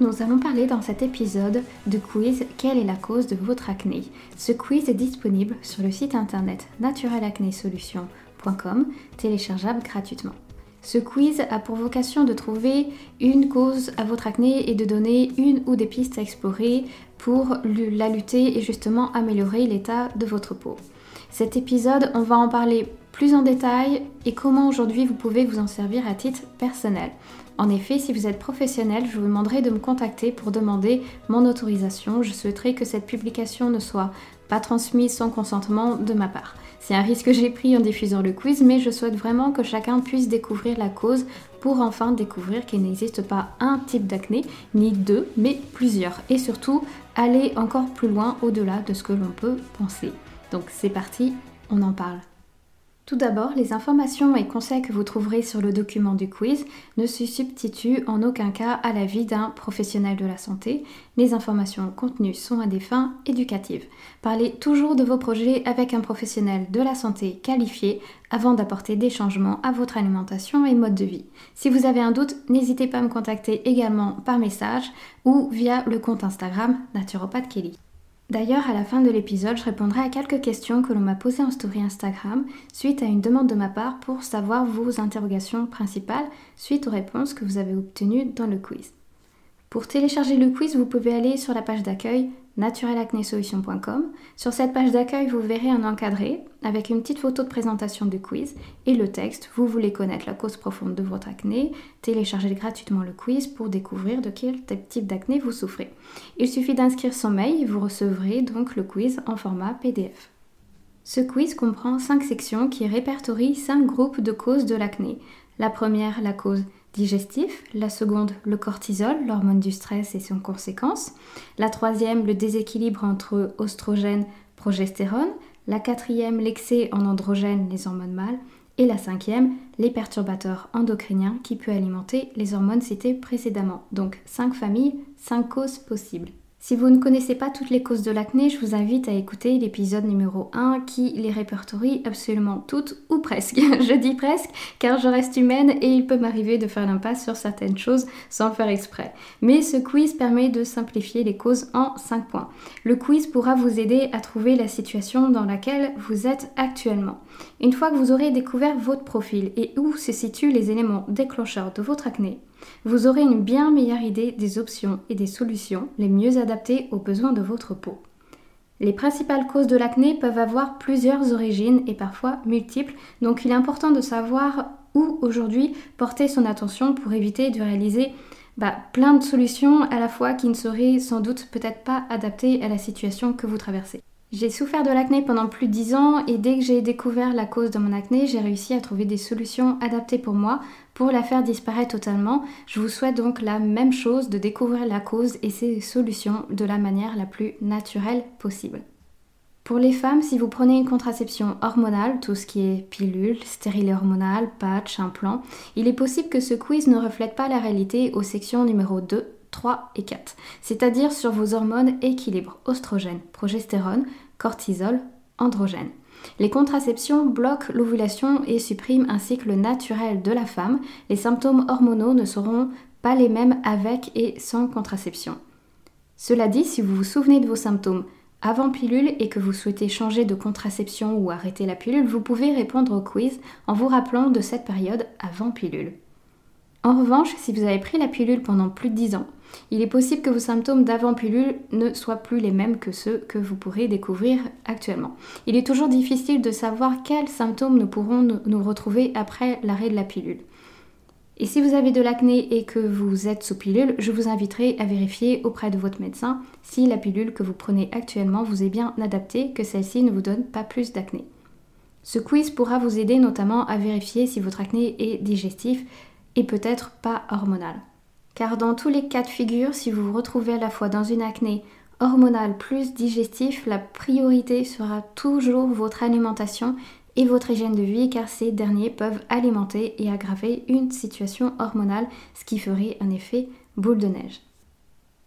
Nous allons parler dans cet épisode de quiz Quelle est la cause de votre acné? Ce quiz est disponible sur le site internet naturelacnesolutions.com, téléchargeable gratuitement. Ce quiz a pour vocation de trouver une cause à votre acné et de donner une ou des pistes à explorer pour la lutter et justement améliorer l'état de votre peau. Cet épisode, on va en parler plus en détail et comment aujourd'hui vous pouvez vous en servir à titre personnel. En effet, si vous êtes professionnel, je vous demanderai de me contacter pour demander mon autorisation. Je souhaiterais que cette publication ne soit pas transmise sans consentement de ma part. C'est un risque que j'ai pris en diffusant le quiz, mais je souhaite vraiment que chacun puisse découvrir la cause pour enfin découvrir qu'il n'existe pas un type d'acné, ni deux, mais plusieurs. Et surtout, aller encore plus loin au-delà de ce que l'on peut penser. Donc c'est parti, on en parle. Tout d'abord, les informations et conseils que vous trouverez sur le document du quiz ne se substituent en aucun cas à la vie d'un professionnel de la santé. Les informations contenues sont à des fins éducatives. Parlez toujours de vos projets avec un professionnel de la santé qualifié avant d'apporter des changements à votre alimentation et mode de vie. Si vous avez un doute, n'hésitez pas à me contacter également par message ou via le compte Instagram Naturopathe Kelly. D'ailleurs, à la fin de l'épisode, je répondrai à quelques questions que l'on m'a posées en story Instagram suite à une demande de ma part pour savoir vos interrogations principales suite aux réponses que vous avez obtenues dans le quiz. Pour télécharger le quiz, vous pouvez aller sur la page d'accueil naturelacnesolution.com. Sur cette page d'accueil, vous verrez un encadré avec une petite photo de présentation du quiz et le texte. Vous voulez connaître la cause profonde de votre acné, téléchargez gratuitement le quiz pour découvrir de quel type d'acné vous souffrez. Il suffit d'inscrire son mail et vous recevrez donc le quiz en format PDF. Ce quiz comprend 5 sections qui répertorient 5 groupes de causes de l'acné. La première, la cause la seconde le cortisol, l'hormone du stress et ses conséquences, la troisième le déséquilibre entre oestrogène, progestérone, la quatrième l'excès en androgène, les hormones mâles, et la cinquième les perturbateurs endocriniens qui peuvent alimenter les hormones citées précédemment. Donc cinq familles, cinq causes possibles. Si vous ne connaissez pas toutes les causes de l'acné, je vous invite à écouter l'épisode numéro 1 qui les répertorie absolument toutes ou presque. je dis presque car je reste humaine et il peut m'arriver de faire l'impasse sur certaines choses sans faire exprès. Mais ce quiz permet de simplifier les causes en 5 points. Le quiz pourra vous aider à trouver la situation dans laquelle vous êtes actuellement. Une fois que vous aurez découvert votre profil et où se situent les éléments déclencheurs de votre acné, vous aurez une bien meilleure idée des options et des solutions les mieux adaptées aux besoins de votre peau. Les principales causes de l'acné peuvent avoir plusieurs origines et parfois multiples, donc il est important de savoir où aujourd'hui porter son attention pour éviter de réaliser bah, plein de solutions à la fois qui ne seraient sans doute peut-être pas adaptées à la situation que vous traversez. J'ai souffert de l'acné pendant plus de 10 ans et dès que j'ai découvert la cause de mon acné, j'ai réussi à trouver des solutions adaptées pour moi pour la faire disparaître totalement. Je vous souhaite donc la même chose, de découvrir la cause et ses solutions de la manière la plus naturelle possible. Pour les femmes, si vous prenez une contraception hormonale, tout ce qui est pilule, stérile hormonale, patch, implant, il est possible que ce quiz ne reflète pas la réalité aux sections numéro 2 3 et 4, c'est-à-dire sur vos hormones équilibre oestrogène, progestérone, cortisol, androgène. Les contraceptions bloquent l'ovulation et suppriment un cycle naturel de la femme. Les symptômes hormonaux ne seront pas les mêmes avec et sans contraception. Cela dit, si vous vous souvenez de vos symptômes avant pilule et que vous souhaitez changer de contraception ou arrêter la pilule, vous pouvez répondre au quiz en vous rappelant de cette période avant pilule. En revanche, si vous avez pris la pilule pendant plus de 10 ans, il est possible que vos symptômes d'avant-pilule ne soient plus les mêmes que ceux que vous pourrez découvrir actuellement. Il est toujours difficile de savoir quels symptômes nous pourrons nous retrouver après l'arrêt de la pilule. Et si vous avez de l'acné et que vous êtes sous pilule, je vous inviterai à vérifier auprès de votre médecin si la pilule que vous prenez actuellement vous est bien adaptée, que celle-ci ne vous donne pas plus d'acné. Ce quiz pourra vous aider notamment à vérifier si votre acné est digestif et peut-être pas hormonal. Car dans tous les cas de figure, si vous vous retrouvez à la fois dans une acné hormonal plus digestif, la priorité sera toujours votre alimentation et votre hygiène de vie car ces derniers peuvent alimenter et aggraver une situation hormonale, ce qui ferait un effet boule de neige.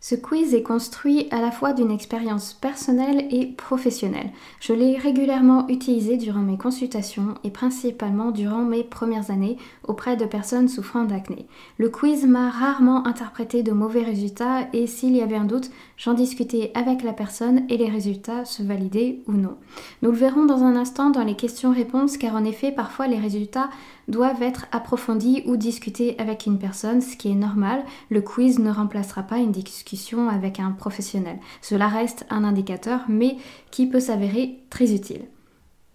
Ce quiz est construit à la fois d'une expérience personnelle et professionnelle. Je l'ai régulièrement utilisé durant mes consultations et principalement durant mes premières années auprès de personnes souffrant d'acné. Le quiz m'a rarement interprété de mauvais résultats et s'il y avait un doute, j'en discutais avec la personne et les résultats se validaient ou non. Nous le verrons dans un instant dans les questions-réponses car en effet parfois les résultats doivent être approfondis ou discutés avec une personne, ce qui est normal. Le quiz ne remplacera pas une discussion avec un professionnel. Cela reste un indicateur, mais qui peut s'avérer très utile.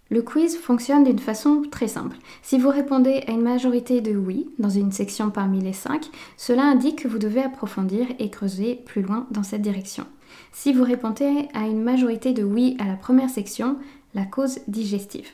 Le quiz fonctionne d'une façon très simple. Si vous répondez à une majorité de oui dans une section parmi les cinq, cela indique que vous devez approfondir et creuser plus loin dans cette direction. Si vous répondez à une majorité de oui à la première section, la cause digestive.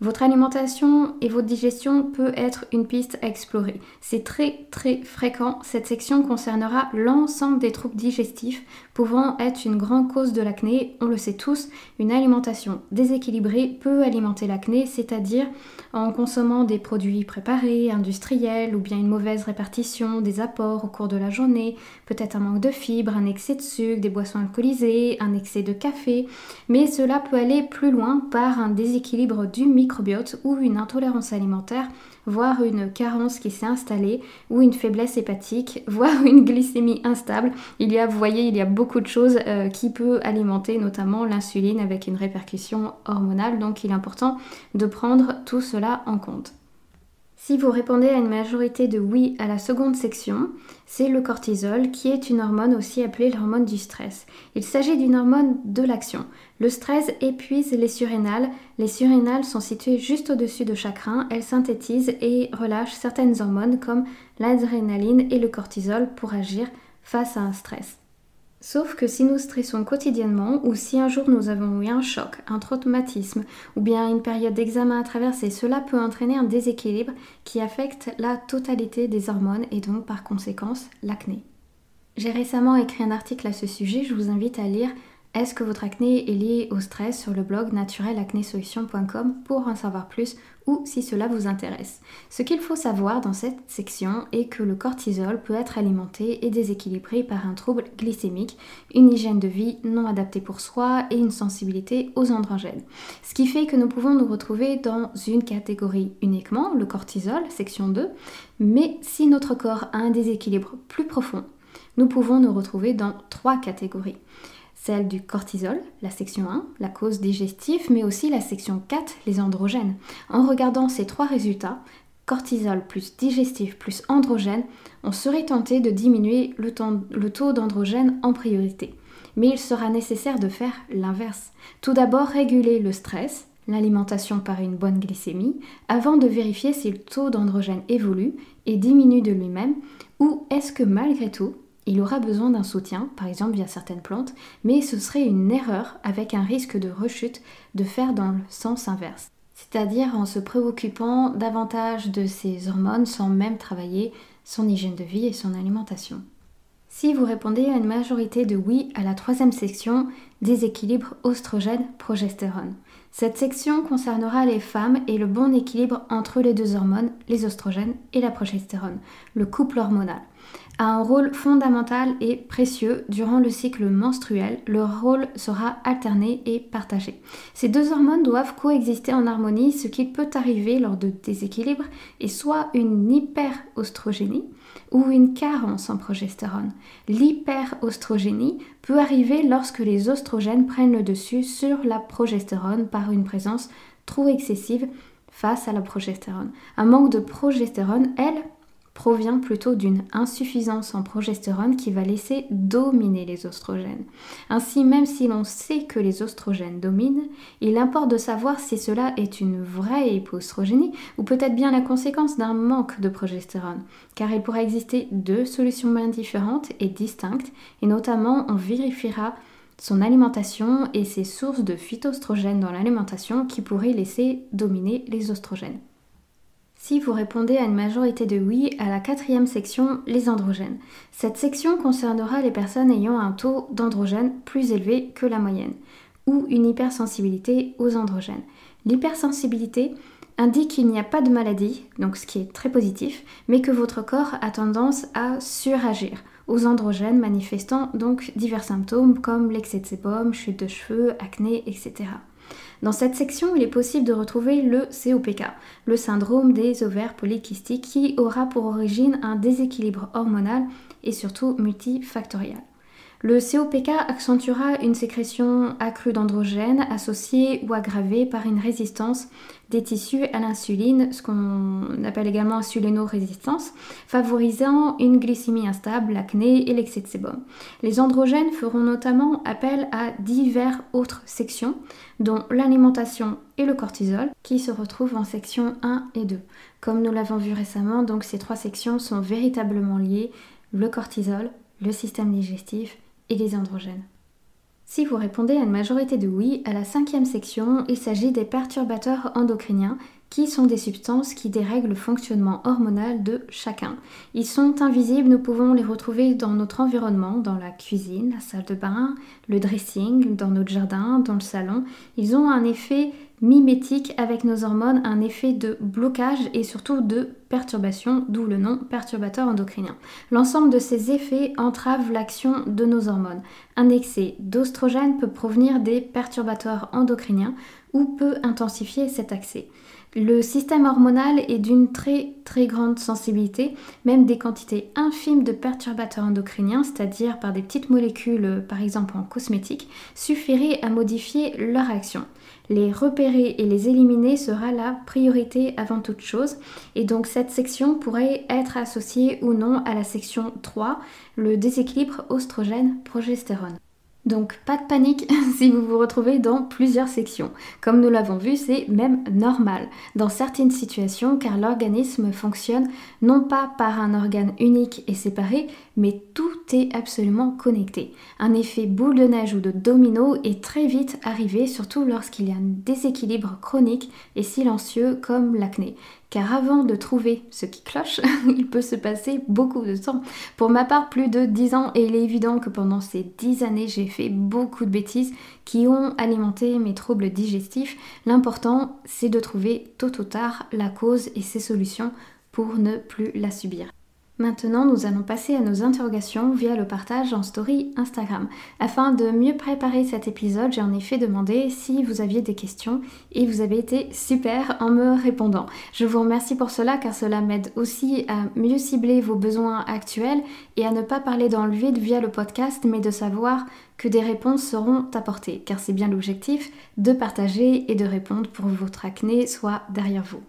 Votre alimentation et votre digestion peut être une piste à explorer. C'est très très fréquent. Cette section concernera l'ensemble des troubles digestifs pouvant être une grande cause de l'acné. On le sait tous, une alimentation déséquilibrée peut alimenter l'acné, c'est-à-dire en consommant des produits préparés, industriels ou bien une mauvaise répartition des apports au cours de la journée, peut-être un manque de fibres, un excès de sucre, des boissons alcoolisées, un excès de café, mais cela peut aller plus loin par un déséquilibre du micro microbiote ou une intolérance alimentaire, voire une carence qui s'est installée ou une faiblesse hépatique, voire une glycémie instable. Il y a, vous voyez, il y a beaucoup de choses euh, qui peuvent alimenter notamment l'insuline avec une répercussion hormonale, donc il est important de prendre tout cela en compte. Si vous répondez à une majorité de oui à la seconde section, c'est le cortisol qui est une hormone aussi appelée l'hormone du stress. Il s'agit d'une hormone de l'action. Le stress épuise les surrénales. Les surrénales sont situées juste au-dessus de chaque rein. Elles synthétisent et relâchent certaines hormones comme l'adrénaline et le cortisol pour agir face à un stress. Sauf que si nous stressons quotidiennement ou si un jour nous avons eu un choc, un traumatisme ou bien une période d'examen à traverser, cela peut entraîner un déséquilibre qui affecte la totalité des hormones et donc par conséquence l'acné. J'ai récemment écrit un article à ce sujet, je vous invite à lire est-ce que votre acné est lié au stress sur le blog naturelacnesolution.com pour en savoir plus ou si cela vous intéresse. Ce qu'il faut savoir dans cette section est que le cortisol peut être alimenté et déséquilibré par un trouble glycémique, une hygiène de vie non adaptée pour soi et une sensibilité aux androgènes. Ce qui fait que nous pouvons nous retrouver dans une catégorie uniquement, le cortisol, section 2, mais si notre corps a un déséquilibre plus profond, nous pouvons nous retrouver dans trois catégories celle du cortisol, la section 1, la cause digestive, mais aussi la section 4, les androgènes. En regardant ces trois résultats, cortisol plus digestif plus androgène, on serait tenté de diminuer le, le taux d'androgène en priorité. Mais il sera nécessaire de faire l'inverse. Tout d'abord, réguler le stress, l'alimentation par une bonne glycémie, avant de vérifier si le taux d'androgène évolue et diminue de lui-même, ou est-ce que malgré tout, il aura besoin d'un soutien, par exemple via certaines plantes, mais ce serait une erreur avec un risque de rechute de faire dans le sens inverse. C'est-à-dire en se préoccupant davantage de ses hormones sans même travailler son hygiène de vie et son alimentation. Si vous répondez à une majorité de oui à la troisième section, déséquilibre oestrogène-progestérone. Cette section concernera les femmes et le bon équilibre entre les deux hormones, les oestrogènes et la progestérone, le couple hormonal a un rôle fondamental et précieux durant le cycle menstruel. Leur rôle sera alterné et partagé. Ces deux hormones doivent coexister en harmonie. Ce qui peut arriver lors de déséquilibre est soit une hyperostrogénie ou une carence en progestérone. L'hyperostrogénie peut arriver lorsque les oestrogènes prennent le dessus sur la progestérone par une présence trop excessive face à la progestérone. Un manque de progestérone, elle, provient plutôt d'une insuffisance en progestérone qui va laisser dominer les oestrogènes. Ainsi, même si l'on sait que les oestrogènes dominent, il importe de savoir si cela est une vraie hypoestrogénie ou peut-être bien la conséquence d'un manque de progestérone, car il pourra exister deux solutions bien différentes et distinctes, et notamment on vérifiera son alimentation et ses sources de phytoestrogènes dans l'alimentation qui pourraient laisser dominer les oestrogènes. Si vous répondez à une majorité de oui à la quatrième section, les androgènes. Cette section concernera les personnes ayant un taux d'androgène plus élevé que la moyenne ou une hypersensibilité aux androgènes. L'hypersensibilité indique qu'il n'y a pas de maladie, donc ce qui est très positif, mais que votre corps a tendance à suragir aux androgènes manifestant donc divers symptômes comme l'excès de sébum, chute de cheveux, acné, etc. Dans cette section, il est possible de retrouver le COPK, le syndrome des ovaires polykystiques, qui aura pour origine un déséquilibre hormonal et surtout multifactoriel. Le COPK accentuera une sécrétion accrue d'androgènes associée ou aggravée par une résistance des tissus à l'insuline, ce qu'on appelle également insulino-résistance, favorisant une glycémie instable, l'acné et l'excès de sébum. Les androgènes feront notamment appel à divers autres sections, dont l'alimentation et le cortisol, qui se retrouvent en section 1 et 2. Comme nous l'avons vu récemment, ces trois sections sont véritablement liées, le cortisol, le système digestif et les androgènes. Si vous répondez à une majorité de oui, à la cinquième section, il s'agit des perturbateurs endocriniens qui sont des substances qui dérèglent le fonctionnement hormonal de chacun. Ils sont invisibles, nous pouvons les retrouver dans notre environnement, dans la cuisine, la salle de bain, le dressing, dans notre jardin, dans le salon. Ils ont un effet mimétique avec nos hormones, un effet de blocage et surtout de perturbation, d'où le nom perturbateur endocrinien. L'ensemble de ces effets entrave l'action de nos hormones. Un excès d'ostrogène peut provenir des perturbateurs endocriniens ou peut intensifier cet accès. Le système hormonal est d'une très très grande sensibilité, même des quantités infimes de perturbateurs endocriniens, c'est-à-dire par des petites molécules, par exemple en cosmétique, suffiraient à modifier leur action. Les repérer et les éliminer sera la priorité avant toute chose, et donc cette section pourrait être associée ou non à la section 3, le déséquilibre oestrogène-progestérone. Donc pas de panique si vous vous retrouvez dans plusieurs sections. Comme nous l'avons vu, c'est même normal dans certaines situations car l'organisme fonctionne non pas par un organe unique et séparé, mais tout est absolument connecté. Un effet boule de neige ou de domino est très vite arrivé, surtout lorsqu'il y a un déséquilibre chronique et silencieux comme l'acné car avant de trouver ce qui cloche, il peut se passer beaucoup de temps. Pour ma part, plus de 10 ans, et il est évident que pendant ces 10 années, j'ai fait beaucoup de bêtises qui ont alimenté mes troubles digestifs. L'important, c'est de trouver tôt ou tard la cause et ses solutions pour ne plus la subir. Maintenant, nous allons passer à nos interrogations via le partage en story Instagram. Afin de mieux préparer cet épisode, j'ai en effet demandé si vous aviez des questions et vous avez été super en me répondant. Je vous remercie pour cela car cela m'aide aussi à mieux cibler vos besoins actuels et à ne pas parler dans le vide via le podcast mais de savoir que des réponses seront apportées car c'est bien l'objectif de partager et de répondre pour que votre acné soit derrière vous.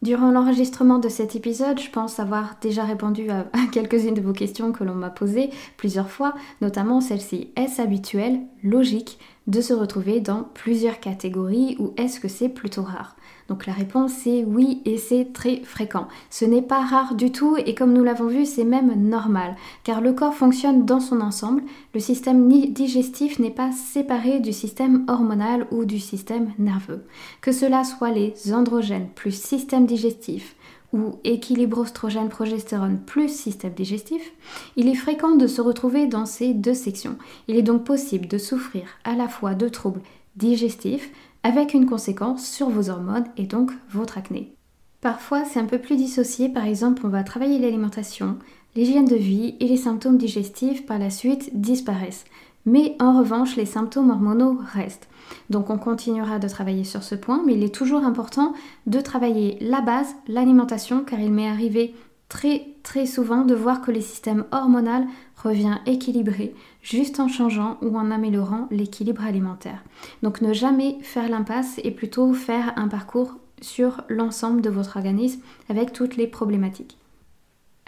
Durant l'enregistrement de cet épisode, je pense avoir déjà répondu à, quelques-unes de vos questions que l'on m'a posées plusieurs fois, notamment celle-ci. Est-ce habituel, logique, de se retrouver dans plusieurs catégories ou est-ce que c'est plutôt rare? Donc la réponse est oui et c'est très fréquent. Ce n'est pas rare du tout et comme nous l'avons vu, c'est même normal car le corps fonctionne dans son ensemble. Le système digestif n'est pas séparé du système hormonal ou du système nerveux. Que cela soit les androgènes plus système digestif, ou équilibre oestrogène-progestérone plus système digestif, il est fréquent de se retrouver dans ces deux sections. Il est donc possible de souffrir à la fois de troubles digestifs, avec une conséquence sur vos hormones et donc votre acné. Parfois, c'est un peu plus dissocié, par exemple, on va travailler l'alimentation, l'hygiène de vie et les symptômes digestifs par la suite disparaissent. Mais en revanche, les symptômes hormonaux restent. Donc on continuera de travailler sur ce point, mais il est toujours important de travailler la base, l'alimentation, car il m'est arrivé très très souvent de voir que le système hormonal revient équilibré juste en changeant ou en améliorant l'équilibre alimentaire. Donc ne jamais faire l'impasse et plutôt faire un parcours sur l'ensemble de votre organisme avec toutes les problématiques.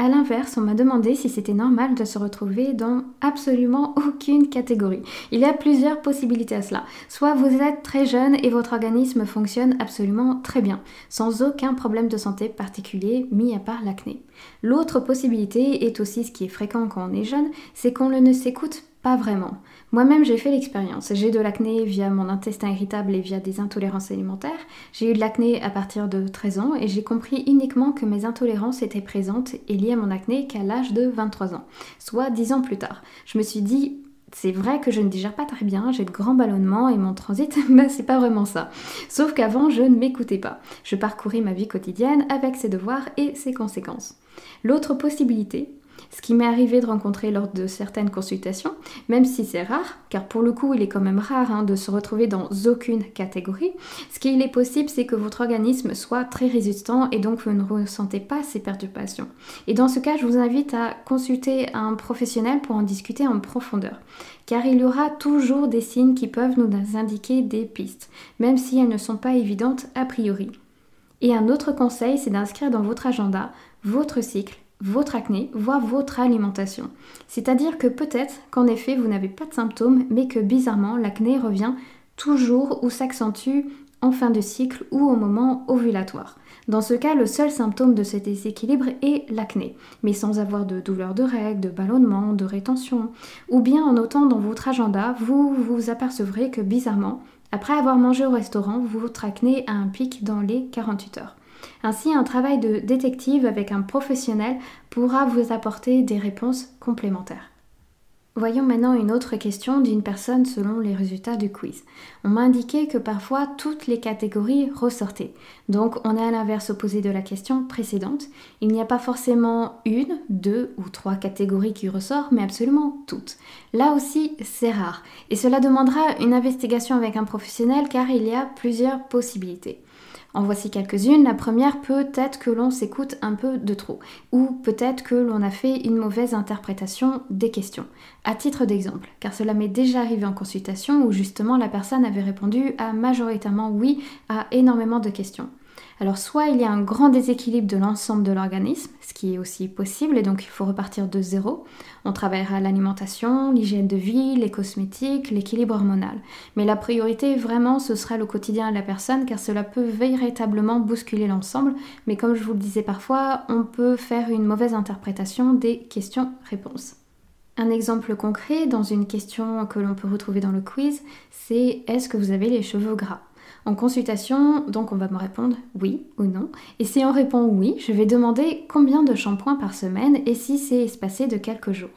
A l'inverse, on m'a demandé si c'était normal de se retrouver dans absolument aucune catégorie. Il y a plusieurs possibilités à cela. Soit vous êtes très jeune et votre organisme fonctionne absolument très bien, sans aucun problème de santé particulier, mis à part l'acné. L'autre possibilité est aussi ce qui est fréquent quand on est jeune, c'est qu'on ne s'écoute pas vraiment. Moi-même, j'ai fait l'expérience. J'ai de l'acné via mon intestin irritable et via des intolérances alimentaires. J'ai eu de l'acné à partir de 13 ans et j'ai compris uniquement que mes intolérances étaient présentes et liées à mon acné qu'à l'âge de 23 ans, soit 10 ans plus tard. Je me suis dit, c'est vrai que je ne digère pas très bien, j'ai de grands ballonnements et mon transit, bah c'est pas vraiment ça. Sauf qu'avant, je ne m'écoutais pas. Je parcourais ma vie quotidienne avec ses devoirs et ses conséquences. L'autre possibilité, ce qui m'est arrivé de rencontrer lors de certaines consultations, même si c'est rare, car pour le coup il est quand même rare hein, de se retrouver dans aucune catégorie, ce qu'il est possible c'est que votre organisme soit très résistant et donc vous ne ressentez pas ces perturbations. Et dans ce cas, je vous invite à consulter un professionnel pour en discuter en profondeur, car il y aura toujours des signes qui peuvent nous indiquer des pistes, même si elles ne sont pas évidentes a priori. Et un autre conseil, c'est d'inscrire dans votre agenda votre cycle votre acné, voire votre alimentation. C'est-à-dire que peut-être qu'en effet vous n'avez pas de symptômes, mais que bizarrement l'acné revient toujours ou s'accentue en fin de cycle ou au moment ovulatoire. Dans ce cas, le seul symptôme de ce déséquilibre est l'acné, mais sans avoir de douleur de règles, de ballonnement, de rétention. Ou bien en notant dans votre agenda, vous vous apercevrez que bizarrement, après avoir mangé au restaurant, votre acné a un pic dans les 48 heures. Ainsi, un travail de détective avec un professionnel pourra vous apporter des réponses complémentaires. Voyons maintenant une autre question d'une personne selon les résultats du quiz. On m'a indiqué que parfois toutes les catégories ressortaient. Donc on est à l'inverse opposé de la question précédente. Il n'y a pas forcément une, deux ou trois catégories qui ressortent, mais absolument toutes. Là aussi, c'est rare. Et cela demandera une investigation avec un professionnel car il y a plusieurs possibilités. En voici quelques-unes. La première, peut-être que l'on s'écoute un peu de trop, ou peut-être que l'on a fait une mauvaise interprétation des questions. À titre d'exemple, car cela m'est déjà arrivé en consultation où justement la personne avait répondu à majoritairement oui à énormément de questions. Alors soit il y a un grand déséquilibre de l'ensemble de l'organisme, ce qui est aussi possible, et donc il faut repartir de zéro. On travaillera l'alimentation, l'hygiène de vie, les cosmétiques, l'équilibre hormonal. Mais la priorité vraiment ce sera le quotidien de la personne car cela peut véritablement bousculer l'ensemble, mais comme je vous le disais parfois, on peut faire une mauvaise interprétation des questions-réponses. Un exemple concret dans une question que l'on peut retrouver dans le quiz, c'est est-ce que vous avez les cheveux gras? En consultation, donc on va me répondre oui ou non. Et si on répond oui, je vais demander combien de shampoings par semaine et si c'est espacé de quelques jours.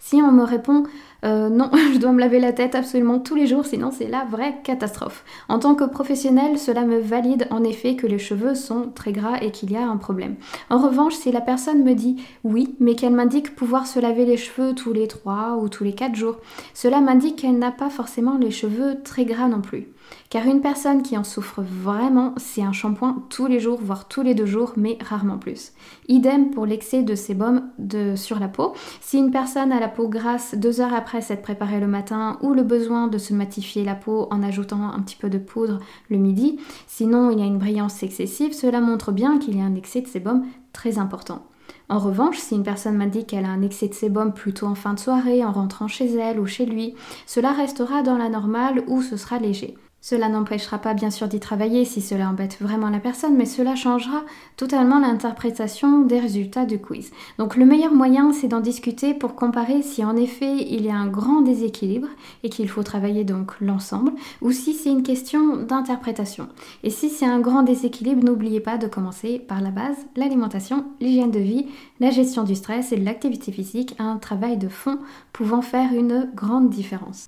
Si on me répond euh, non, je dois me laver la tête absolument tous les jours, sinon c'est la vraie catastrophe. En tant que professionnel, cela me valide en effet que les cheveux sont très gras et qu'il y a un problème. En revanche, si la personne me dit oui, mais qu'elle m'indique pouvoir se laver les cheveux tous les 3 ou tous les 4 jours, cela m'indique qu'elle n'a pas forcément les cheveux très gras non plus. Car une personne qui en souffre vraiment, c'est un shampoing tous les jours, voire tous les deux jours, mais rarement plus. Idem pour l'excès de sébum sur la peau. Si une personne a la peau grasse deux heures après s'être préparée le matin ou le besoin de se matifier la peau en ajoutant un petit peu de poudre le midi, sinon il y a une brillance excessive, cela montre bien qu'il y a un excès de sébum très important. En revanche, si une personne m'a dit qu'elle a un excès de sébum plutôt en fin de soirée, en rentrant chez elle ou chez lui, cela restera dans la normale ou ce sera léger. Cela n'empêchera pas bien sûr d'y travailler si cela embête vraiment la personne, mais cela changera totalement l'interprétation des résultats du quiz. Donc le meilleur moyen, c'est d'en discuter pour comparer si en effet il y a un grand déséquilibre et qu'il faut travailler donc l'ensemble, ou si c'est une question d'interprétation. Et si c'est un grand déséquilibre, n'oubliez pas de commencer par la base, l'alimentation, l'hygiène de vie, la gestion du stress et l'activité physique, un travail de fond pouvant faire une grande différence.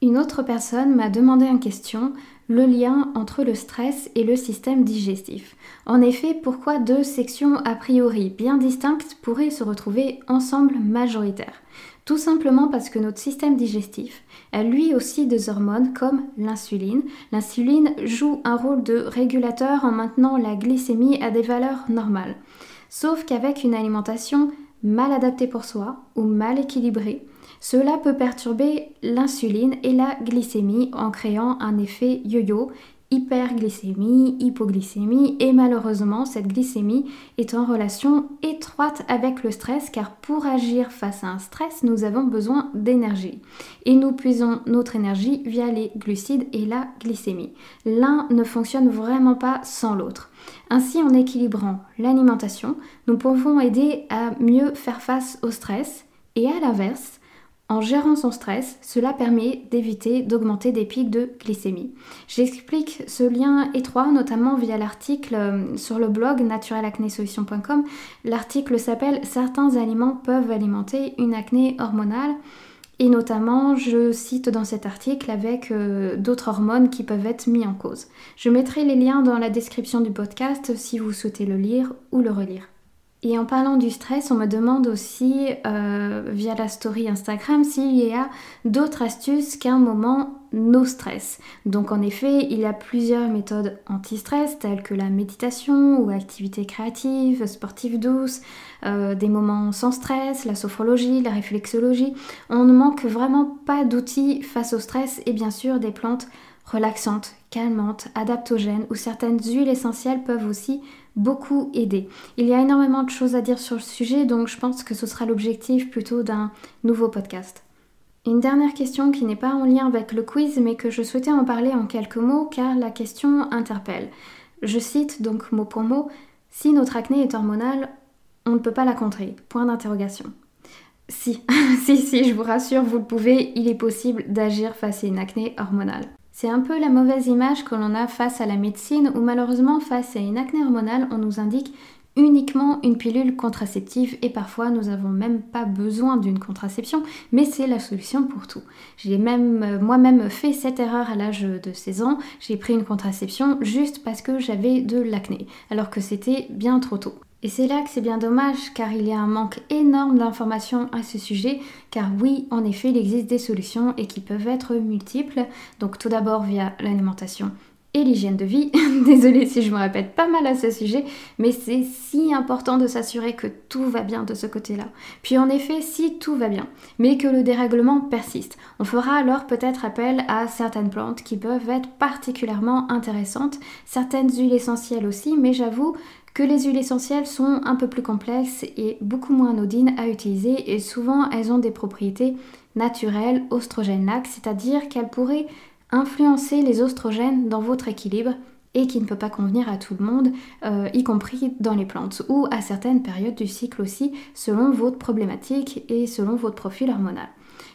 Une autre personne m'a demandé en question le lien entre le stress et le système digestif. En effet, pourquoi deux sections a priori bien distinctes pourraient se retrouver ensemble majoritaires? Tout simplement parce que notre système digestif a lui aussi des hormones comme l'insuline. L'insuline joue un rôle de régulateur en maintenant la glycémie à des valeurs normales. Sauf qu'avec une alimentation mal adaptée pour soi ou mal équilibrée, cela peut perturber l'insuline et la glycémie en créant un effet yo-yo, hyperglycémie, hypoglycémie et malheureusement cette glycémie est en relation étroite avec le stress car pour agir face à un stress nous avons besoin d'énergie et nous puisons notre énergie via les glucides et la glycémie. L'un ne fonctionne vraiment pas sans l'autre. Ainsi en équilibrant l'alimentation nous pouvons aider à mieux faire face au stress et à l'inverse En gérant son stress, cela permet d'éviter d'augmenter des pics de glycémie. J'explique ce lien étroit notamment via l'article euh, sur le blog naturelacnesolution.com. L'article s'appelle Certains aliments peuvent alimenter une acné hormonale. Et notamment, je cite dans cet article avec euh, d'autres hormones qui peuvent être mis en cause. Je mettrai les liens dans la description du podcast si vous souhaitez le lire ou le relire. Et en parlant du stress, on me demande aussi euh, via la story Instagram s'il y a d'autres astuces qu'un moment no stress. Donc en effet, il y a plusieurs méthodes anti-stress telles que la méditation ou activité créative, sportive douce, euh, des moments sans stress, la sophrologie, la réflexologie. On ne manque vraiment pas d'outils face au stress et bien sûr des plantes relaxantes, calmantes, adaptogènes ou certaines huiles essentielles peuvent aussi beaucoup aider. Il y a énormément de choses à dire sur le sujet, donc je pense que ce sera l'objectif plutôt d'un nouveau podcast. Une dernière question qui n'est pas en lien avec le quiz, mais que je souhaitais en parler en quelques mots car la question interpelle. Je cite donc mot pour mot, si notre acné est hormonale, on ne peut pas la contrer. Point d'interrogation. Si, si, si, je vous rassure, vous le pouvez, il est possible d'agir face à une acné hormonale. C'est un peu la mauvaise image que l'on a face à la médecine où malheureusement face à une acné hormonale on nous indique uniquement une pilule contraceptive et parfois nous n'avons même pas besoin d'une contraception mais c'est la solution pour tout. J'ai même euh, moi-même fait cette erreur à l'âge de 16 ans, j'ai pris une contraception juste parce que j'avais de l'acné alors que c'était bien trop tôt. Et c'est là que c'est bien dommage car il y a un manque énorme d'informations à ce sujet car oui en effet il existe des solutions et qui peuvent être multiples donc tout d'abord via l'alimentation et l'hygiène de vie. Désolée si je me répète pas mal à ce sujet, mais c'est si important de s'assurer que tout va bien de ce côté-là. Puis en effet, si tout va bien, mais que le dérèglement persiste, on fera alors peut-être appel à certaines plantes qui peuvent être particulièrement intéressantes, certaines huiles essentielles aussi, mais j'avoue que les huiles essentielles sont un peu plus complexes et beaucoup moins anodines à utiliser et souvent elles ont des propriétés naturelles oestrogènes-lac, c'est-à-dire qu'elles pourraient influencer les oestrogènes dans votre équilibre et qui ne peut pas convenir à tout le monde, euh, y compris dans les plantes ou à certaines périodes du cycle aussi, selon votre problématique et selon votre profil hormonal.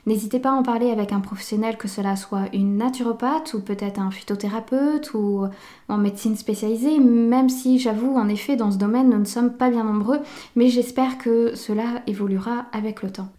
N'hésitez pas à en parler avec un professionnel, que cela soit une naturopathe ou peut-être un phytothérapeute ou en médecine spécialisée, même si j'avoue en effet dans ce domaine nous ne sommes pas bien nombreux, mais j'espère que cela évoluera avec le temps.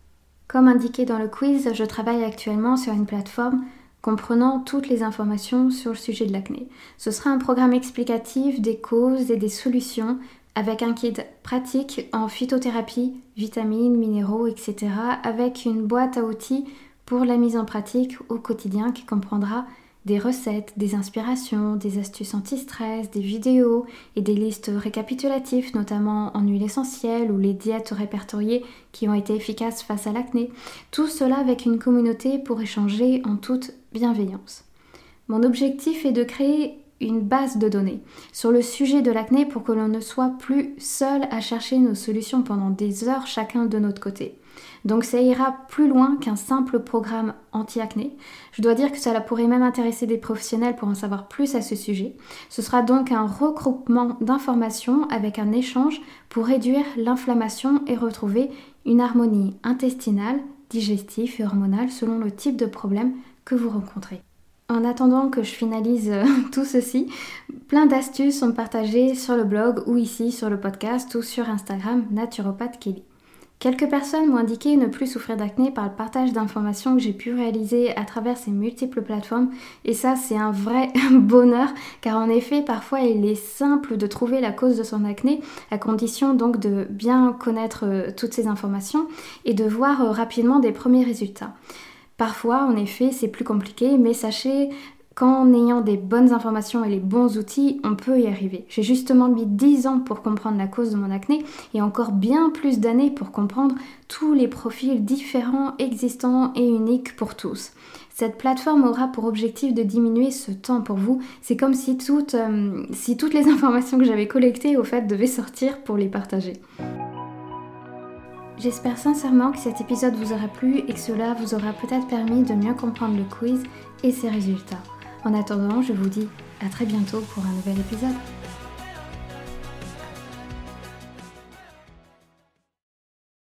Comme indiqué dans le quiz, je travaille actuellement sur une plateforme comprenant toutes les informations sur le sujet de l'acné. Ce sera un programme explicatif des causes et des solutions avec un kit pratique en phytothérapie, vitamines, minéraux, etc. avec une boîte à outils pour la mise en pratique au quotidien qui comprendra des recettes, des inspirations, des astuces anti-stress, des vidéos et des listes récapitulatives, notamment en huile essentielle ou les diètes répertoriées qui ont été efficaces face à l'acné. Tout cela avec une communauté pour échanger en toute bienveillance. Mon objectif est de créer une base de données sur le sujet de l'acné pour que l'on ne soit plus seul à chercher nos solutions pendant des heures chacun de notre côté. Donc ça ira plus loin qu'un simple programme anti-acné. Je dois dire que cela pourrait même intéresser des professionnels pour en savoir plus à ce sujet. Ce sera donc un regroupement d'informations avec un échange pour réduire l'inflammation et retrouver une harmonie intestinale, digestive et hormonale selon le type de problème que vous rencontrez. En attendant que je finalise euh, tout ceci, plein d'astuces sont partagées sur le blog ou ici sur le podcast ou sur Instagram Naturopathe Kelly. Quelques personnes m'ont indiqué ne plus souffrir d'acné par le partage d'informations que j'ai pu réaliser à travers ces multiples plateformes et ça c'est un vrai bonheur car en effet parfois il est simple de trouver la cause de son acné à condition donc de bien connaître euh, toutes ces informations et de voir euh, rapidement des premiers résultats. Parfois, en effet, c'est plus compliqué, mais sachez qu'en ayant des bonnes informations et les bons outils, on peut y arriver. J'ai justement mis 10 ans pour comprendre la cause de mon acné et encore bien plus d'années pour comprendre tous les profils différents, existants et uniques pour tous. Cette plateforme aura pour objectif de diminuer ce temps pour vous. C'est comme si toutes, euh, si toutes les informations que j'avais collectées au fait devaient sortir pour les partager. J'espère sincèrement que cet épisode vous aura plu et que cela vous aura peut-être permis de mieux comprendre le quiz et ses résultats. En attendant, je vous dis à très bientôt pour un nouvel épisode.